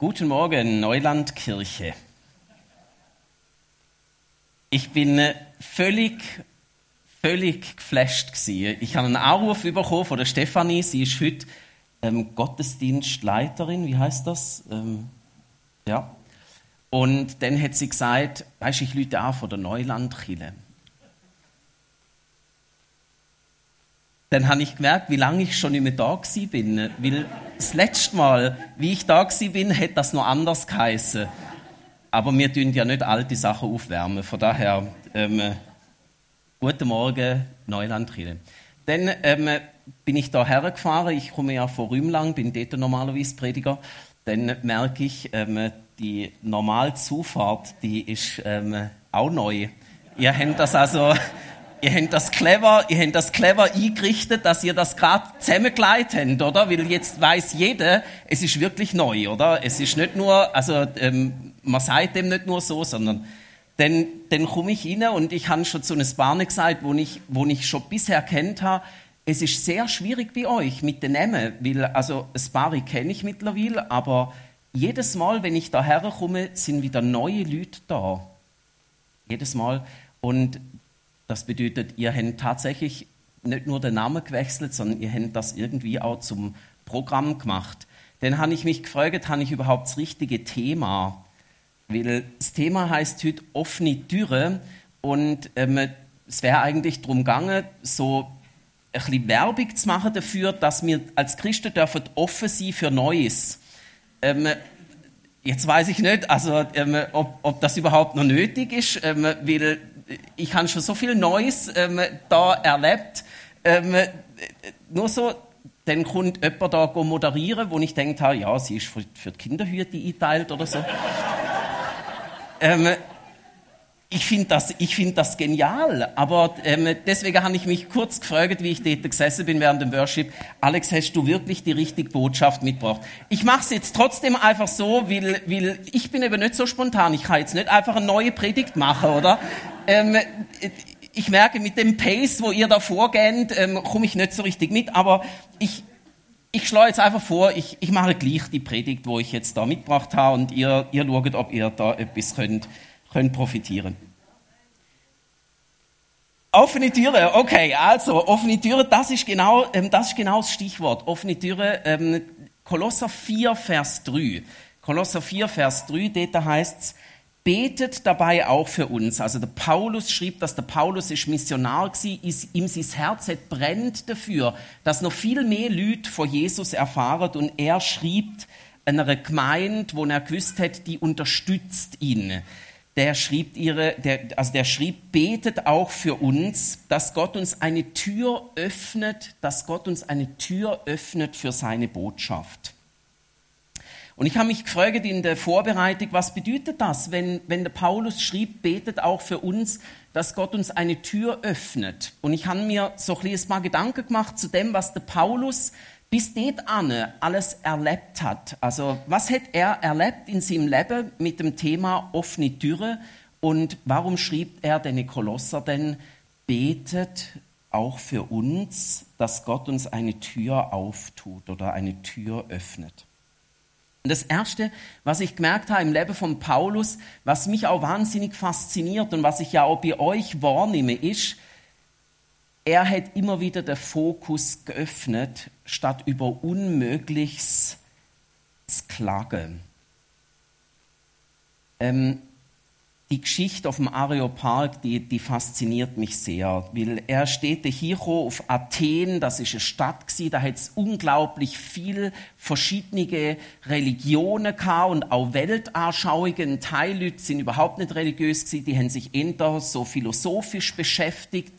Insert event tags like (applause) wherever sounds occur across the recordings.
Guten Morgen, Neulandkirche. Ich bin äh, völlig, völlig geflasht gewesen. Ich habe einen Anruf bekommen von der Stefanie. Sie ist heute ähm, Gottesdienstleiterin. Wie heißt das? Ähm, ja. Und dann hat sie gesagt, weißt, ich lüte auch von der Neulandkirche. Dann habe ich gemerkt, wie lange ich schon nicht mehr da bin. Weil das letzte Mal, wie ich da bin, hätte das noch anders geheißen. Aber wir tun ja nicht alte Sachen aufwärmen. Von daher, ähm, guten Morgen, Neuland Dann ähm, bin ich da hergefahren. Ich komme ja von Rümlang, bin dort normalerweise Prediger. Dann merke ich, ähm, die Normalzufahrt, die ist ähm, auch neu. Ihr habt das also ihr habt das clever, ihr habt das clever eingerichtet, dass ihr das gerade zusammengelegt habt, oder? Weil jetzt weiß jeder, es ist wirklich neu, oder? Es ist nicht nur, also ähm, man sagt dem nicht nur so, sondern dann, dann komme ich rein und ich habe schon zu einem Barne gesagt, wo ich, wo ich schon bisher kennt habe, es ist sehr schwierig bei euch mit den Namen, weil also Spari kenne ich mittlerweile, aber jedes Mal, wenn ich da herkomme, sind wieder neue Leute da. Jedes Mal. Und das bedeutet, ihr habt tatsächlich nicht nur den Namen gewechselt, sondern ihr habt das irgendwie auch zum Programm gemacht. Dann habe ich mich gefragt, habe ich überhaupt das richtige Thema? Weil das Thema heißt heute offene Türe und ähm, es wäre eigentlich darum gegangen, so ein bisschen Werbung zu machen dafür, dass wir als Christen dürfen offen sein für Neues. Ähm, jetzt weiß ich nicht, also, ähm, ob, ob, das überhaupt noch nötig ist, ähm, weil ich habe schon so viel Neues ähm, da erlebt. Ähm, nur so, dann kommt jemand da moderieren, wo ich denke, ja, sie ist für, für die Kinderhüte eingeteilt oder so. (laughs) ähm, ich finde das, find das genial, aber ähm, deswegen habe ich mich kurz gefragt, wie ich dort gesessen bin während dem Worship. Alex, hast du wirklich die richtige Botschaft mitgebracht? Ich mache es jetzt trotzdem einfach so, weil, weil ich bin eben nicht so spontan. Ich kann jetzt nicht einfach eine neue Predigt machen, oder? Ähm, ich merke, mit dem Pace, wo ihr da vorgeht, ähm, komme ich nicht so richtig mit, aber ich, ich schlage jetzt einfach vor, ich, ich mache gleich die Predigt, wo ich jetzt da mitgebracht habe und ihr, ihr schaut, ob ihr da etwas könnt können profitieren. Offene Türe, okay, also offene Türe, das ist genau, ähm, das, ist genau das Stichwort. Offene Türe, ähm, Kolosser 4, Vers 3. Kolosser 4, Vers 3, dort heißt es, betet dabei auch für uns. Also der Paulus schrieb, dass der Paulus ist Missionar war, ihm sein Herz hat brennt dafür, dass noch viel mehr Leute von Jesus erfahren und er schrieb einer Gemeinde, wo er gewusst hat, die unterstützt ihn der schrieb ihre, der, also der schrieb, betet auch für uns, dass Gott uns eine Tür öffnet, dass Gott uns eine Tür öffnet für seine Botschaft. Und ich habe mich gefragt in der Vorbereitung, was bedeutet das, wenn, wenn der Paulus schrieb, betet auch für uns, dass Gott uns eine Tür öffnet. Und ich habe mir so ein bisschen mal Gedanken gemacht zu dem, was der Paulus bis dort Anne alles erlebt hat. Also was hat er erlebt in seinem Leben mit dem Thema offene Türe und warum schrieb er den Kolosser denn, betet auch für uns, dass Gott uns eine Tür auftut oder eine Tür öffnet. Das Erste, was ich gemerkt habe im Leben von Paulus, was mich auch wahnsinnig fasziniert und was ich ja auch bei euch wahrnehme, ist, er hat immer wieder den Fokus geöffnet, statt über Unmögliches zu klagen. Ähm, die Geschichte auf dem Areopag, die, die fasziniert mich sehr, weil er steht hier auf Athen, das ist eine Stadt gewesen, da hat es unglaublich viel verschiedene Religionen gehabt und auch Weltanschauungen. Teilleute sind überhaupt nicht religiös gewesen, die haben sich eher so philosophisch beschäftigt.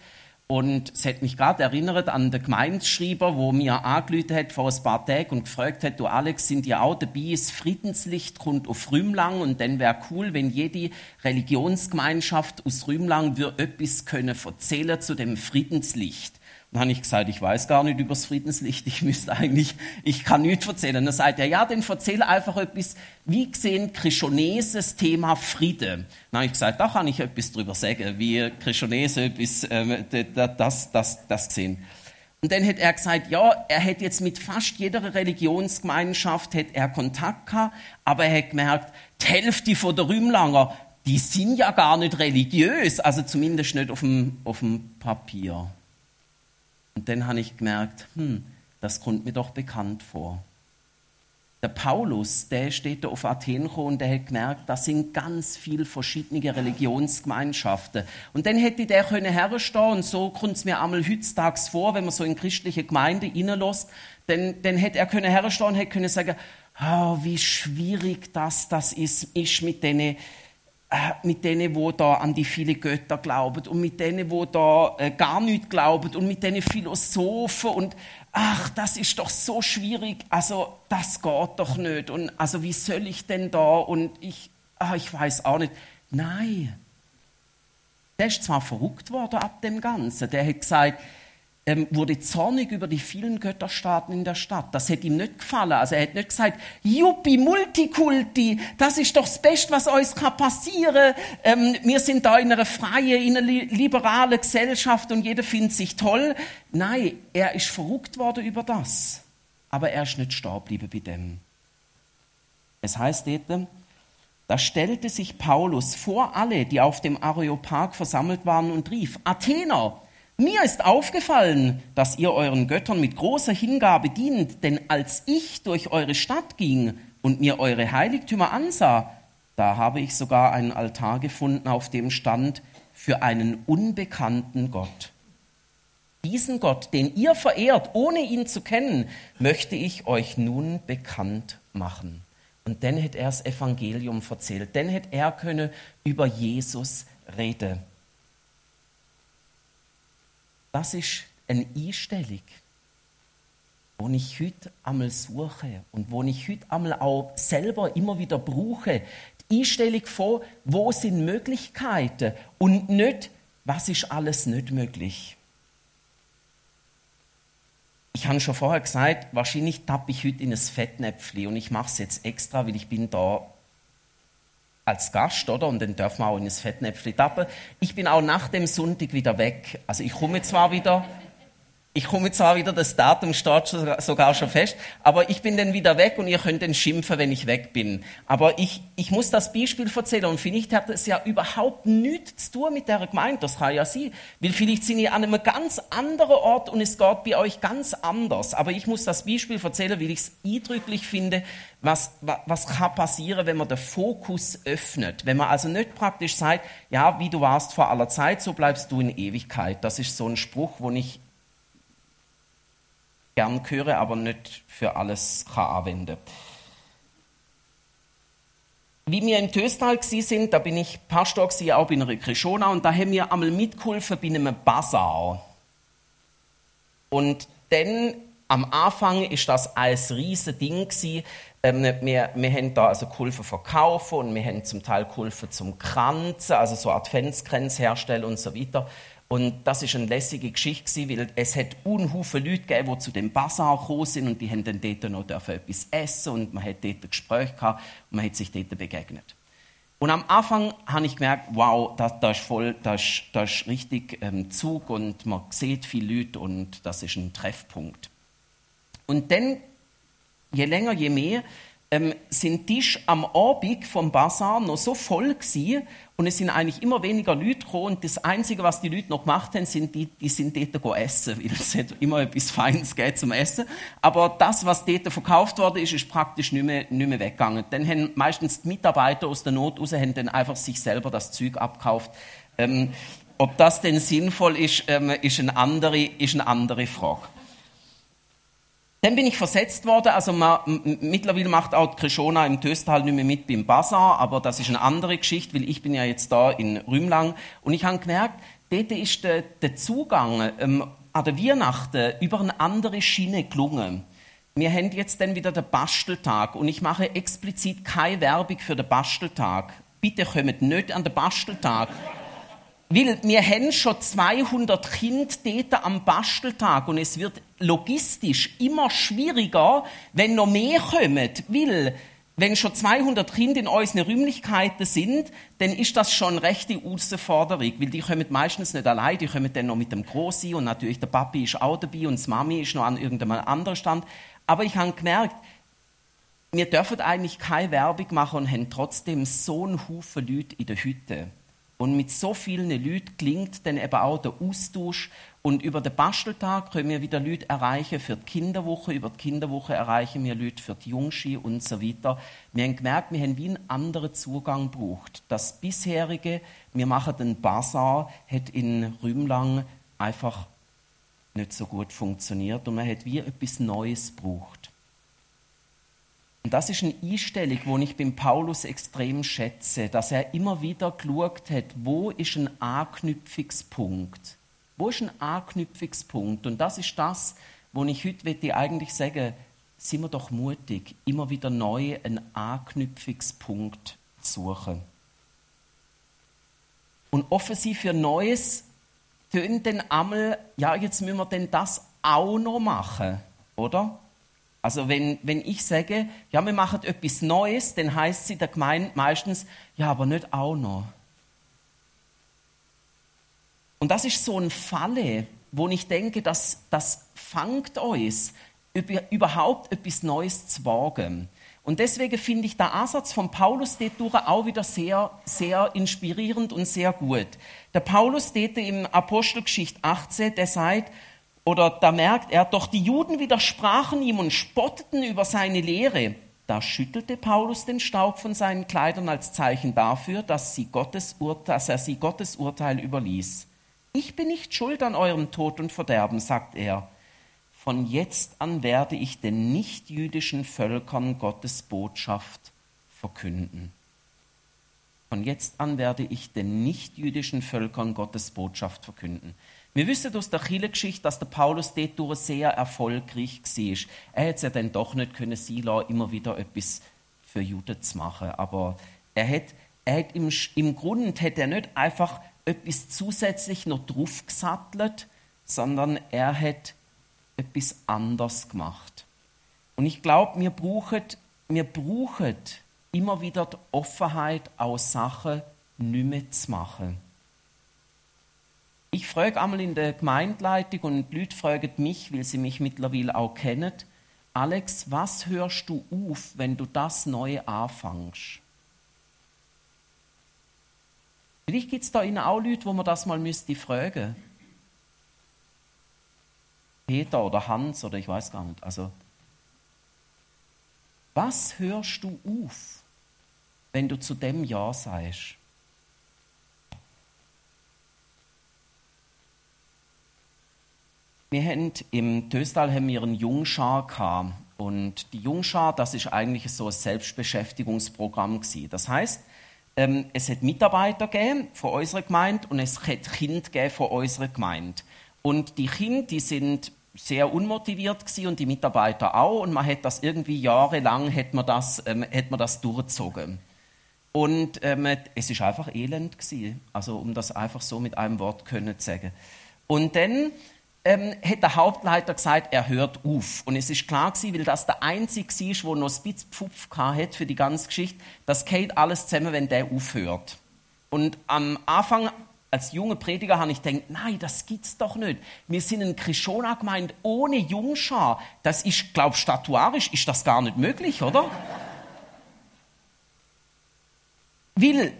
Und es hat mich gerade erinnert an den Gemeindeschreiber, wo mir angerufen hat vor ein paar Tagen und gefragt hat, du Alex, sind ja auch dabei, das Friedenslicht kommt auf Rümlang und dann wäre cool, wenn jede Religionsgemeinschaft aus Rümlang würde etwas können erzählen zu dem Friedenslicht. Dann habe ich gesagt, ich weiß gar nicht über das Friedenslicht, ich müsste eigentlich, ich kann nichts erzählen. Dann sagt er, ja, dann erzähl einfach etwas, wie gesehen Krischoneses Thema Friede. Dann habe ich gesagt, da kann ich etwas drüber sagen, wie Krischonese etwas, äh, das, das, das gesehen. Und dann hat er gesagt, ja, er hätte jetzt mit fast jeder Religionsgemeinschaft hätte er Kontakt gehabt, aber er hat gemerkt, die Hälfte von der Rümlanger, die sind ja gar nicht religiös, also zumindest nicht auf dem, auf dem Papier. Und dann habe ich gemerkt, hm, das kommt mir doch bekannt vor. Der Paulus, der steht da auf Athen und der hat gemerkt, das sind ganz viele verschiedene Religionsgemeinschaften. Und dann hätte der können herstehen und so kommt es mir einmal heutzutage vor, wenn man so in christliche Gemeinde reinlässt, dann, dann hätte er können herstehen und hätte können sagen, oh, wie schwierig das, das ist, ist mit denen, mit denen, wo da an die viele Götter glauben und mit denen, wo da äh, gar nicht glauben und mit denen Philosophen und ach, das ist doch so schwierig, also das geht doch nicht. Und also wie soll ich denn da? Und ich, ach, ich weiß auch nicht. Nein, der ist zwar verrückt worden ab dem Ganzen, der hat gesagt, ähm, wurde zornig über die vielen Götterstaaten in der Stadt. Das hätte ihm nicht gefallen. Also er hat nicht gesagt, Juppie, Multikulti, das ist doch das Beste, was uns kann passieren. Ähm, wir sind da in einer freien, in einer liberalen Gesellschaft und jeder findet sich toll. Nein, er ist verrückt worden über das. Aber er ist nicht stehen geblieben bei dem. Es heißt dort, da stellte sich Paulus vor alle, die auf dem Areopag versammelt waren und rief, Athener, mir ist aufgefallen, dass ihr euren Göttern mit großer Hingabe dient, denn als ich durch eure Stadt ging und mir eure Heiligtümer ansah, da habe ich sogar einen Altar gefunden, auf dem stand für einen unbekannten Gott. Diesen Gott, den ihr verehrt, ohne ihn zu kennen, möchte ich euch nun bekannt machen. Und dann hätte er das Evangelium erzählt, dann hätte er können über Jesus reden. Das ist eine Einstellung, wo ich heute einmal suche und wo ich heute einmal auch selber immer wieder brauche. Die Einstellung von, wo sind Möglichkeiten und nicht, was ist alles nicht möglich. Ich habe schon vorher gesagt, wahrscheinlich tappe ich heute in ein Fettnäpfchen und ich mache es jetzt extra, weil ich bin da als Gast, oder? Und dann dürfen wir auch in das Fettnäpfchen tappen. Ich bin auch nach dem Sonntag wieder weg. Also ich komme zwar wieder, ich komme zwar wieder, das Datum steht sogar schon fest, aber ich bin dann wieder weg und ihr könnt dann schimpfen, wenn ich weg bin. Aber ich, ich muss das Beispiel erzählen und vielleicht hat es ja überhaupt nichts zu tun mit der Gemeinde, das kann ja sein. Weil vielleicht sind ihr an einem ganz anderen Ort und es geht bei euch ganz anders. Aber ich muss das Beispiel erzählen, weil ich es eindrücklich finde, was, was kann passieren, wenn man den Fokus öffnet. Wenn man also nicht praktisch sagt, ja, wie du warst vor aller Zeit, so bleibst du in Ewigkeit. Das ist so ein Spruch, wo ich gern höre, aber nicht für alles kann anwenden Wie wir im Töstal sind, da bin ich Pastor gewesen, auch in einer Krishona, und da haben wir einmal mitgeholfen bei einem Bazar. Und dann am Anfang ist das als riesen Ding gewesen. Ähm, wir, wir haben da also geholfen verkaufen und wir haben zum Teil geholfen zum Kranzen, also so Adventskränze herstellen und so weiter. Und das ist eine lässige Geschichte, weil es hat unhufe Leute gegeben, die zu dem Bazar gekommen sind und die haben dann dort noch etwas essen und man hat dort ein Gespräch gehabt und man hat sich dort begegnet. Und am Anfang habe ich gemerkt, wow, das, das ist voll, das, das ist richtig ähm, Zug und man sieht viele Leute und das ist ein Treffpunkt. Und dann, je länger, je mehr, ähm, sind Tisch am Abend vom Bazar noch so voll gewesen, und es sind eigentlich immer weniger Leute gekommen und das Einzige, was die Leute noch gemacht haben, sind die, die sind dort essen, (laughs) weil es hat immer etwas Feines geht zum Essen. Aber das, was dort verkauft worden ist, ist praktisch nicht mehr, nicht mehr weggegangen. Dann haben meistens die Mitarbeiter aus der Not raus, haben dann einfach sich selber das Zeug abgekauft. Ähm, ob das denn sinnvoll ist, ähm, ist, eine andere, ist eine andere Frage. Dann bin ich versetzt worden, also man, mittlerweile macht auch Krishona im Töstal nicht mehr mit beim Bazar, aber das ist eine andere Geschichte, weil ich bin ja jetzt da in Rümlang und ich habe gemerkt, dort ist der, der Zugang ähm, an der Weihnachten über eine andere Schiene gelungen. Wir haben jetzt dann wieder den Basteltag und ich mache explizit keine Werbung für den Basteltag. Bitte kommt nicht an den Basteltag. Weil wir haben schon 200 Kinder dort am Basteltag und es wird logistisch immer schwieriger, wenn noch mehr kommen. Weil wenn schon 200 Kinder in unseren Räumlichkeiten sind, dann ist das schon eine rechte Herausforderung, weil die kommen meistens nicht allein, die kommen dann noch mit dem Grossi und natürlich der Papi ist auch dabei und die Mami ist noch an irgendeinem anderen Stand. Aber ich habe gemerkt, wir dürfen eigentlich keine Werbung machen und haben trotzdem so einen Haufen Leute in der Hütte. Und mit so vielen Leuten klingt dann eben auch der Austausch. Und über den Basteltag können wir wieder Leute erreichen für die Kinderwoche. Über die Kinderwoche erreichen wir Leute für die Jungski und so weiter. Wir haben gemerkt, wir haben wie einen anderen Zugang gebraucht. Das bisherige, wir machen den Bazar, hat in Rümlang einfach nicht so gut funktioniert und man hat wie etwas Neues gebraucht. Und das ist eine Einstellung, die ich beim Paulus extrem schätze, dass er immer wieder geschaut hat, wo ist ein Anknüpfungspunkt? Wo ist ein Anknüpfungspunkt? Und das ist das, wo ich heute eigentlich sagen sind wir doch mutig, immer wieder neu einen Anknüpfungspunkt zu suchen. Und offensiv für Neues tönt dann einmal, ja, jetzt müssen wir denn das auch noch machen, oder? Also wenn, wenn ich sage, ja, wir machen etwas Neues, dann heißt sie der Gemeinde meistens, ja, aber nicht auch noch. Und das ist so ein Falle, wo ich denke, dass das fangt uns, überhaupt etwas Neues zu wagen. Und deswegen finde ich der Ansatz von Paulus dort auch wieder sehr, sehr inspirierend und sehr gut. Der Paulus dort im Apostelgeschichte 18, der sagt, oder da merkt er, doch die Juden widersprachen ihm und spotteten über seine Lehre. Da schüttelte Paulus den Staub von seinen Kleidern als Zeichen dafür, dass, sie Gottes dass er sie Gottes Urteil überließ. Ich bin nicht schuld an eurem Tod und Verderben, sagt er. Von jetzt an werde ich den nichtjüdischen Völkern Gottes Botschaft verkünden. Von jetzt an werde ich den nichtjüdischen Völkern Gottes Botschaft verkünden. Wir wissen aus der Kirchengeschichte, dass der Paulus dort sehr erfolgreich war. Er hätte es ja dann doch nicht können sein immer wieder etwas für Juden zu machen. Aber er hat, er hat im, im Grunde hat er nicht einfach etwas zusätzlich noch draufgesattelt, sondern er hat etwas anders gemacht. Und ich glaube, wir brauchen, wir brauchen immer wieder die Offenheit, aus Sachen nicht mehr zu machen. Ich frage einmal in der Gemeindeleitung und die Leute fragen mich, weil sie mich mittlerweile auch kennen, Alex, was hörst du auf, wenn du das Neue anfängst? Vielleicht gibt es da Ihnen auch Leute, wo man das mal müsste fragen. Peter oder Hans oder ich weiß gar nicht. Also, was hörst du auf, wenn du zu dem Ja sagst? Wir haben im Töstal haben wir einen Jungschar gehabt. Und die Jungschar, das ist eigentlich so ein Selbstbeschäftigungsprogramm gewesen. Das heißt, ähm, es hat Mitarbeiter gegeben von unserer Gemeinde und es hat Kinder gegeben von unserer Gemeinde. Und die Kinder, die sind sehr unmotiviert gewesen und die Mitarbeiter auch. Und man hat das irgendwie jahrelang hat man das, ähm, hat man das durchgezogen. Und ähm, es ist einfach elend gewesen. Also um das einfach so mit einem Wort können zu sagen. Und dann ähm, hat der Hauptleiter gesagt, er hört auf. Und es ist klar gewesen, weil das der Einzige war, der noch ein bisschen Pfupf hat für die ganze Geschichte, das geht alles zusammen, wenn der aufhört. Und am Anfang, als junger Prediger, habe ich gedacht, nein, das gibt's doch nicht. Wir sind in Krishona gemeint ohne Jungschar. Das ist, glaube statuarisch ist das gar nicht möglich, oder? (laughs) Weil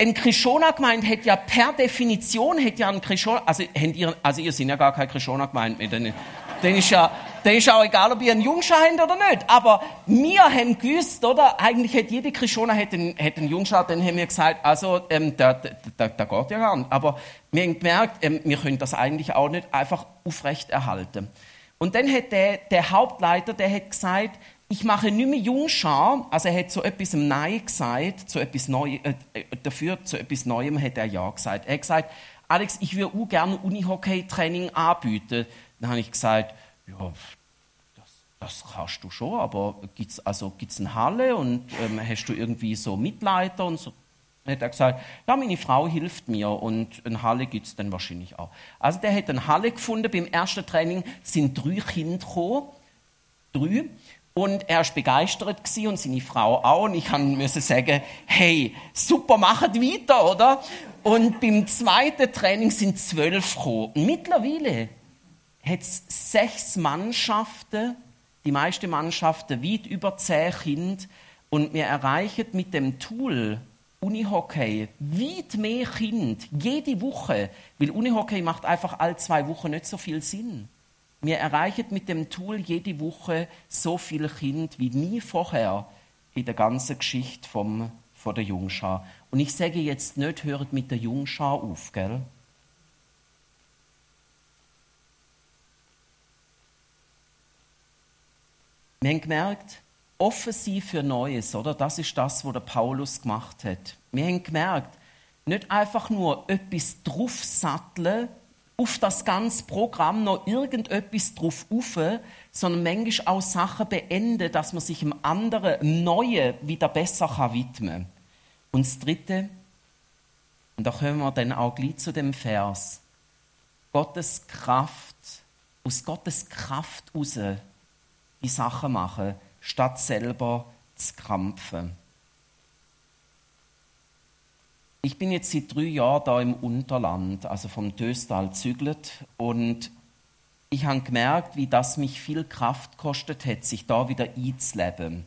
ein Krishona-Gemeinde hätte ja per Definition, hätte ja ein Krishona, also, ihr, also ihr seid ja gar kein Krishona-Gemeinde mehr, dann, dann ist ja, dann ist auch egal, ob ihr einen Jungschar habt oder nicht. Aber wir haben gewusst, oder? Eigentlich hätte jede Krishona hätte einen, hätte einen Jungschar, dann haben wir gesagt, also, ähm, da, da, da geht ja gar nicht. Aber wir haben gemerkt, ähm, wir können das eigentlich auch nicht einfach aufrecht erhalten. Und dann hat der, der Hauptleiter, der hat gesagt, ich mache nicht mehr Jungschar, also er hat zu etwas Nein gesagt, zu etwas Neu, äh, äh, dafür zu etwas Neuem hat er Ja gesagt. Er hat gesagt, Alex, ich würde auch gerne Unihockey-Training anbieten. Dann habe ich gesagt, ja, das, kannst du schon, aber gibt es also, gibt's eine Halle und ähm, hast du irgendwie so Mitleiter und so? Hat er gesagt, ja, meine Frau hilft mir und eine Halle gibt es dann wahrscheinlich auch. Also der hat eine Halle gefunden, beim ersten Training sind drei Kinder gekommen, drei, Und er war begeistert und seine Frau auch. Und ich musste sagen, hey, super, macht weiter, oder? Und beim zweiten Training sind zwölf gekommen. Und mittlerweile hat es sechs Mannschaften, die meisten Mannschaften weit über zehn Kinder. Und wir erreichen mit dem Tool Unihockey weit mehr Kinder jede Woche, weil Unihockey macht einfach alle zwei Wochen nicht so viel Sinn. Wir erreichen mit dem Tool jede Woche so viele Kinder wie nie vorher in der ganzen Geschichte vom, von der Jungschar. Und ich sage jetzt nicht, hört mit der Jungschar auf, gell? Wir haben gemerkt, offen sein für Neues, oder? Das ist das, was der Paulus gemacht hat. Wir haben gemerkt, nicht einfach nur etwas draufsatteln, auf das ganze Programm noch irgendetwas drauf auf, sondern manchmal auch Sachen beenden, dass man sich dem anderen, dem Neuen wieder besser widmen kann. Und das Dritte, und da kommen wir dann auch gleich zu dem Vers, Gottes Kraft, aus Gottes Kraft heraus die Sachen machen, statt selber zu krampfen. Ich bin jetzt seit drei Jahren da im Unterland, also vom Töstal zügelt und ich habe gemerkt, wie das mich viel Kraft kostet hat, sich da wieder einzuleben.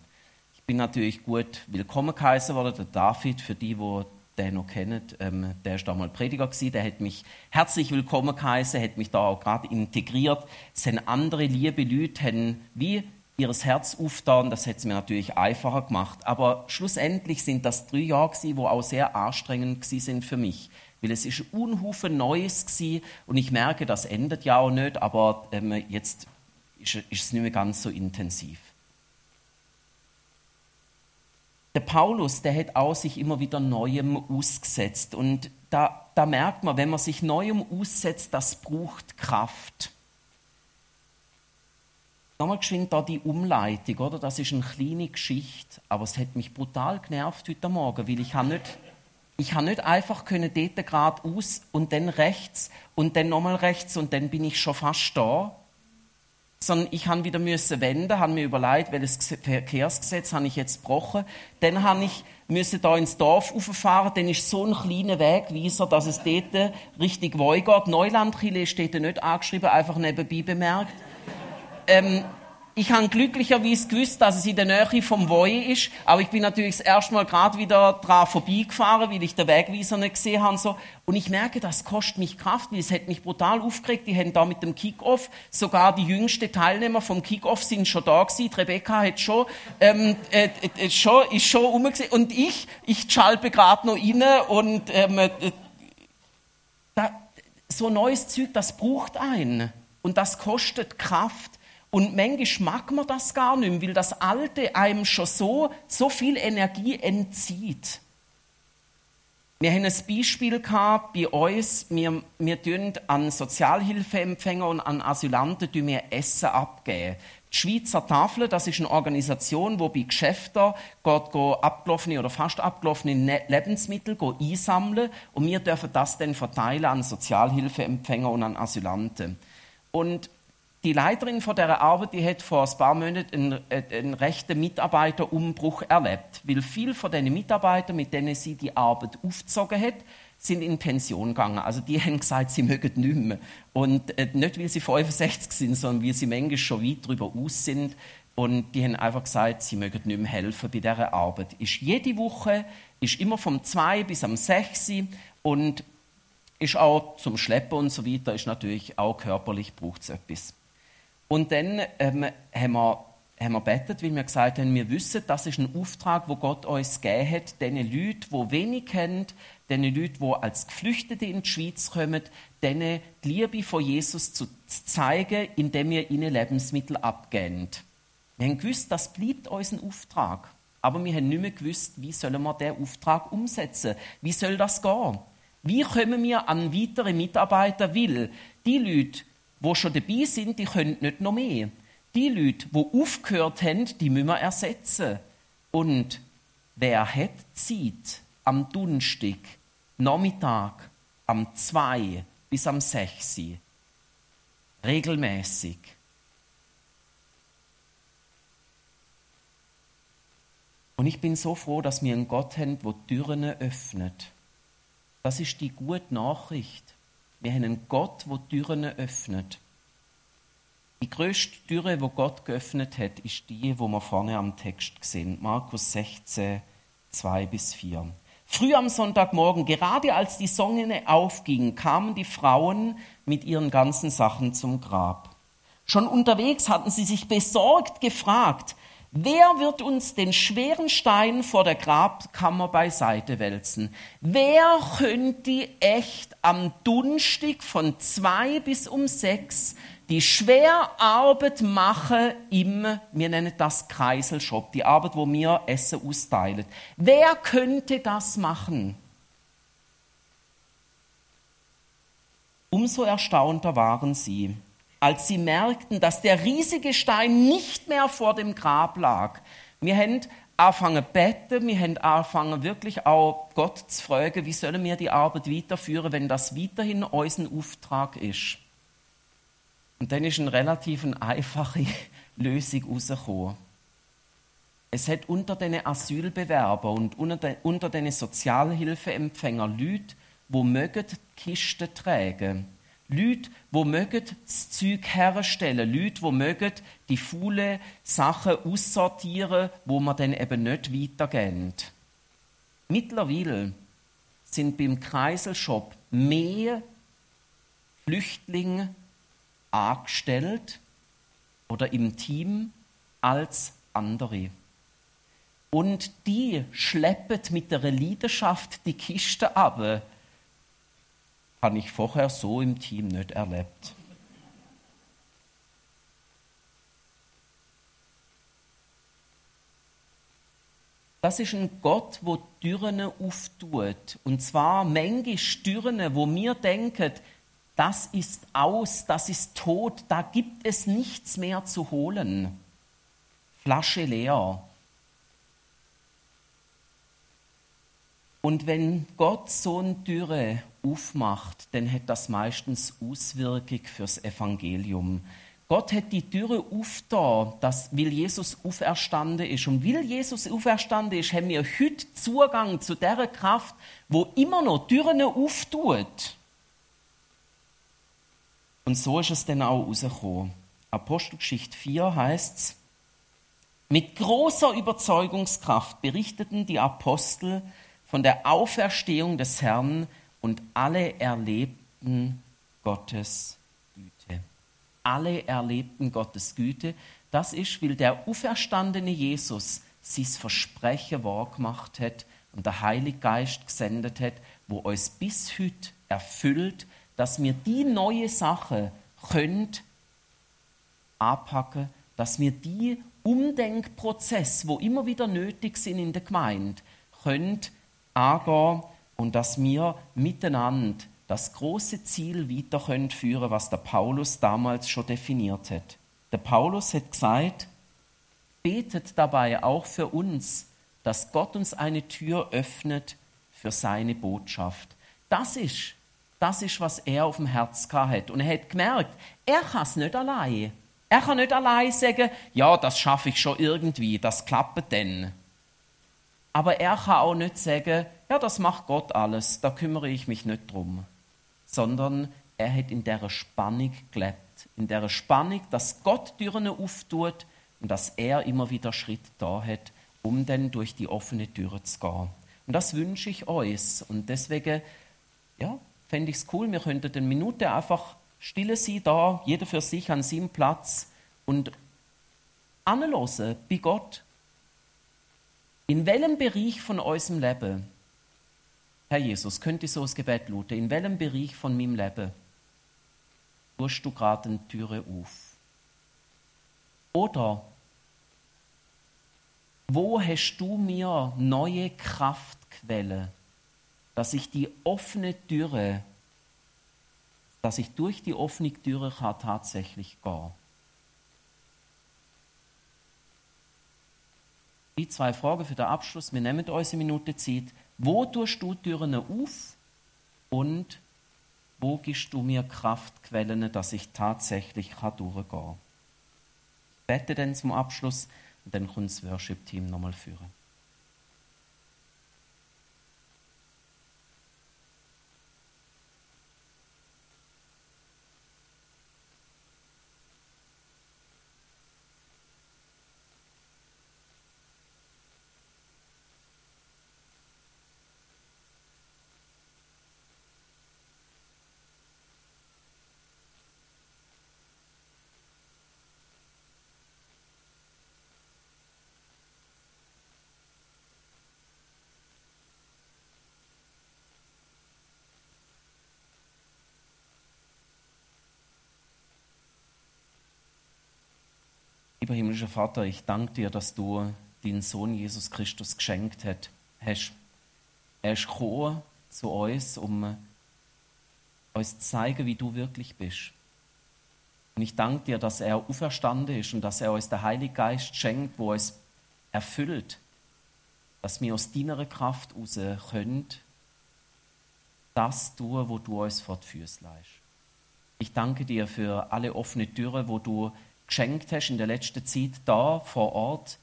Ich bin natürlich gut willkommen geheißen worden, der David, für die, die den noch kennen, ähm, der ist damals Prediger gewesen, der hat mich herzlich willkommen geheißen, hat mich da auch gerade integriert. Es sind andere liebe Leute, haben wie ihres Herz auftan, das hätte es mir natürlich einfacher gemacht. Aber schlussendlich sind das drei Jahre gewesen, wo auch sehr anstrengend sind für mich. Weil es ist ein Unhaufen Neues gewesen und ich merke, das endet ja auch nicht, aber ähm, jetzt ist, ist es nicht mehr ganz so intensiv. Der Paulus, der hat auch sich immer wieder Neuem ausgesetzt. Und da, da merkt man, wenn man sich Neuem aussetzt, das braucht Kraft. Nochmal geschwind da die Umleitung, oder? Das ist eine kleine Geschichte, aber es hat mich brutal genervt heute Morgen, weil ich habe nicht, ich habe nicht einfach können dort geradeaus und dann rechts und dann nochmal rechts und dann bin ich schon fast da, sondern ich habe wieder müssen wenden, habe mir überlegt, welches Verkehrsgesetz habe ich jetzt gebrochen, dann habe ich müssen da ins Dorf rauffahren, dann ist so ein kleiner Wegweiser, dass es dort richtig weit geht. Neulandkille steht da nicht angeschrieben, einfach nebenbei bemerkt. Ähm, ich habe glücklicherweise gewusst, dass es in der Nähe vom Voi ist, aber ich bin natürlich das erste Mal gerade wieder dran vorbeigefahren, weil ich den Wegweiser nicht gesehen habe. Und, so. und ich merke, das kostet mich Kraft, weil es hat mich brutal aufgeregt. Die haben da mit dem Kickoff, sogar die jüngsten Teilnehmer vom Kickoff sind schon da gewesen. Die Rebecca hat schon, ähm, äh, äh, schon, ist schon umgesehen. Und ich, ich schalpe gerade noch rein und ähm, äh, da, so neues Zeug, das braucht einen. Und das kostet Kraft. Und manchmal mag man das gar nicht weil das Alte einem schon so, so viel Energie entzieht. Wir haben ein Beispiel gehabt bei uns. Wir, wir tun an Sozialhilfeempfänger und an Asylanten wir Essen abgeben. Die Schweizer Tafel, das ist eine Organisation, wo bei Geschäften geht, geht abgelaufene oder fast abgelaufene ne-, Lebensmittel einsammeln und wir dürfen das dann verteilen an Sozialhilfeempfänger und an Asylanten. Und die Leiterin von der Arbeit, die hat vor ein paar Monaten einen, einen rechten Mitarbeiterumbruch erlebt, weil viele von den Mitarbeitern, mit denen sie die Arbeit aufgezogen hat, sind in Pension gegangen. Also die (laughs) haben gesagt, sie mögen nicht mehr. Und äh, nicht, weil sie 65 sind, sondern weil sie manchmal schon weit darüber aus sind. Und die haben einfach gesagt, sie mögen nicht mehr helfen bei dieser Arbeit. Ist jede Woche, ist immer vom 2 bis am 6 und ist auch zum Schleppen und so weiter, ist natürlich auch körperlich, braucht es etwas. Und dann ähm, haben wir haben wir betet, weil wir gesagt haben, wir wissen, das ist ein Auftrag, wo Gott uns gegeben hat, den Leuten, die wenig kennen, den Leuten, die als Geflüchtete in die Schweiz kommen, denen die Liebe von Jesus zu zeigen, indem wir ihnen Lebensmittel abgeben. Wir haben gewusst, das bleibt unser Auftrag. Aber wir haben nicht mehr gewusst, wie sollen wir diesen Auftrag umsetzen? Wie soll das gehen? Wie kommen wir an weitere Mitarbeiter? Weil die Leute, die schon dabei sind, die können nicht noch mehr. Die Leute, die aufgehört haben, die müssen wir ersetzen. Und wer hat Zeit am Donnerstag, Nachmittag, am 2 bis am 6 Uhr? regelmäßig Und ich bin so froh, dass wir einen Gott haben, der Türen öffnet. Das ist die gute Nachricht. Wir haben einen Gott, der Türen öffnet. Die größte Türe, wo Gott geöffnet hat, ist die, wo wir vorne am Text sehen. Markus 16, 2 bis 4. Früh am Sonntagmorgen, gerade als die Sonne aufging, kamen die Frauen mit ihren ganzen Sachen zum Grab. Schon unterwegs hatten sie sich besorgt gefragt, wer wird uns den schweren Stein vor der Grabkammer beiseite wälzen? Wer könnte echt am Dunstig von zwei bis um sechs die schwer Arbeit machen im, wir nennen das Kreiselshop, die Arbeit, wo wir Essen austeilen. Wer könnte das machen? Umso erstaunter waren sie, als sie merkten, dass der riesige Stein nicht mehr vor dem Grab lag. Wir haben anfangen beten, wir haben anfangen wirklich auch Gott zu fragen, wie sollen wir die Arbeit weiterführen, wenn das weiterhin unser Auftrag ist. Und dann ist eine relativ einfache (laughs) Lösung herausgekommen. Es hat unter den Asylbewerbern und unter den Sozialhilfeempfängern Leute, die mögen Kisten tragen. Leute, die mögen das Zeug herstellen. Leute, die mögen die faulen Sachen aussortieren, wo man dann eben nicht weitergehen. Mittlerweile sind beim Kreiselshop mehr Flüchtlinge angestellt oder im Team als andere. Und die schleppen mit der Leidenschaft die Kiste ab. Habe ich vorher so im Team nicht erlebt. Das ist ein Gott, wo Türen auftut. Und zwar manche Türen, wo wir denken, das ist aus, das ist tot, da gibt es nichts mehr zu holen. Flasche leer. Und wenn Gott so eine Türe aufmacht, dann hat das meistens Auswirkung fürs Evangelium. Gott hat die Türe aufgetan, dass, weil Jesus auferstanden ist. Und weil Jesus auferstanden ist, haben wir heute Zugang zu der Kraft, wo immer noch Türen auftut. Und so ist es dann auch rausgekommen. Apostelgeschichte 4 heißt mit großer Überzeugungskraft berichteten die Apostel von der Auferstehung des Herrn und alle erlebten Gottes Güte. Alle erlebten Gottes Güte. Das ist, weil der auferstandene Jesus sein Versprechen wahrgemacht hat und der Heilige Geist gesendet hat, wo uns bis heute erfüllt, dass wir die neue Sache könnt anpacken, dass wir die Umdenkprozess, wo immer wieder nötig sind in der Gemeinde, könnt angehen und dass wir miteinander das große Ziel weiter können was der Paulus damals schon definiert hat. Der Paulus hat gesagt, betet dabei auch für uns, dass Gott uns eine Tür öffnet für seine Botschaft. Das ist das ist, was er auf dem Herz hat. Und er hat gemerkt, er kann es nicht allein. Er kann nicht allein sagen, ja, das schaffe ich schon irgendwie, das klappt dann. Aber er kann auch nicht sagen, ja, das macht Gott alles, da kümmere ich mich nicht drum. Sondern er hat in der Spannung gelebt. In der Spannung, dass Gott Türen auftut und dass er immer wieder Schritt da hat, um dann durch die offene Türe zu gehen. Und das wünsche ich euch. Und deswegen, ja, fände ich es cool, wir könnten eine Minute einfach stille sein, da, jeder für sich an seinem Platz und anhören bei Gott. In welchem Bereich von unserem Leben, Herr Jesus, könnte ich so das Gebet lauten, in welchem Bereich von meinem Leben tust du gerade eine Türe auf? Oder wo hast du mir neue Kraftquellen dass ich die offene Türe, dass ich durch die offene Türe kann tatsächlich gehen. Die zwei Fragen für den Abschluss. Wir nehmen uns eine Minute Zeit. Wo tust du Türen auf und wo gibst du mir Kraftquellen, dass ich tatsächlich durchgehen kann? Ich bete dann zum Abschluss und dann kommt das Worship-Team nochmal führen. Lieber himmlischer Vater, ich danke dir, dass du deinen Sohn Jesus Christus geschenkt hast. Er ist gekommen zu uns, um uns zu zeigen, wie du wirklich bist. Und ich danke dir, dass er auferstanden ist und dass er uns den Heiligen Geist schenkt, wo uns erfüllt, dass wir aus deiner Kraft raus können, das tun, wo du uns leist. Ich danke dir für alle offene Türen, wo du geschenkt hast in der letzten Zeit da vor Ort,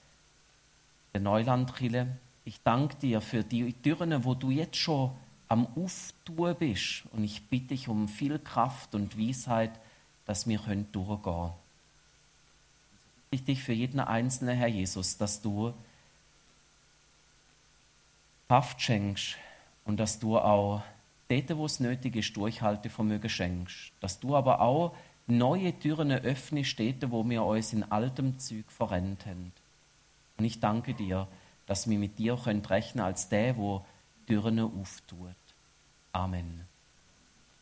der Neulandrille. Ich danke dir für die Türen, wo du jetzt schon am Auftun bist. Und ich bitte dich um viel Kraft und Weisheit, dass wir können durchgehen können. Ich bitte dich für jeden Einzelnen, Herr Jesus, dass du Kraft schenkst und dass du auch dort, wo es nötig ist, Durchhaltevermögen schenkst. Dass du aber auch neue Türen öffnest, dort, wo wir uns in altem Zug verrennt haben. Und ich danke dir, dass wir mit dir können rechnen als der, wo Türen auftut. Amen.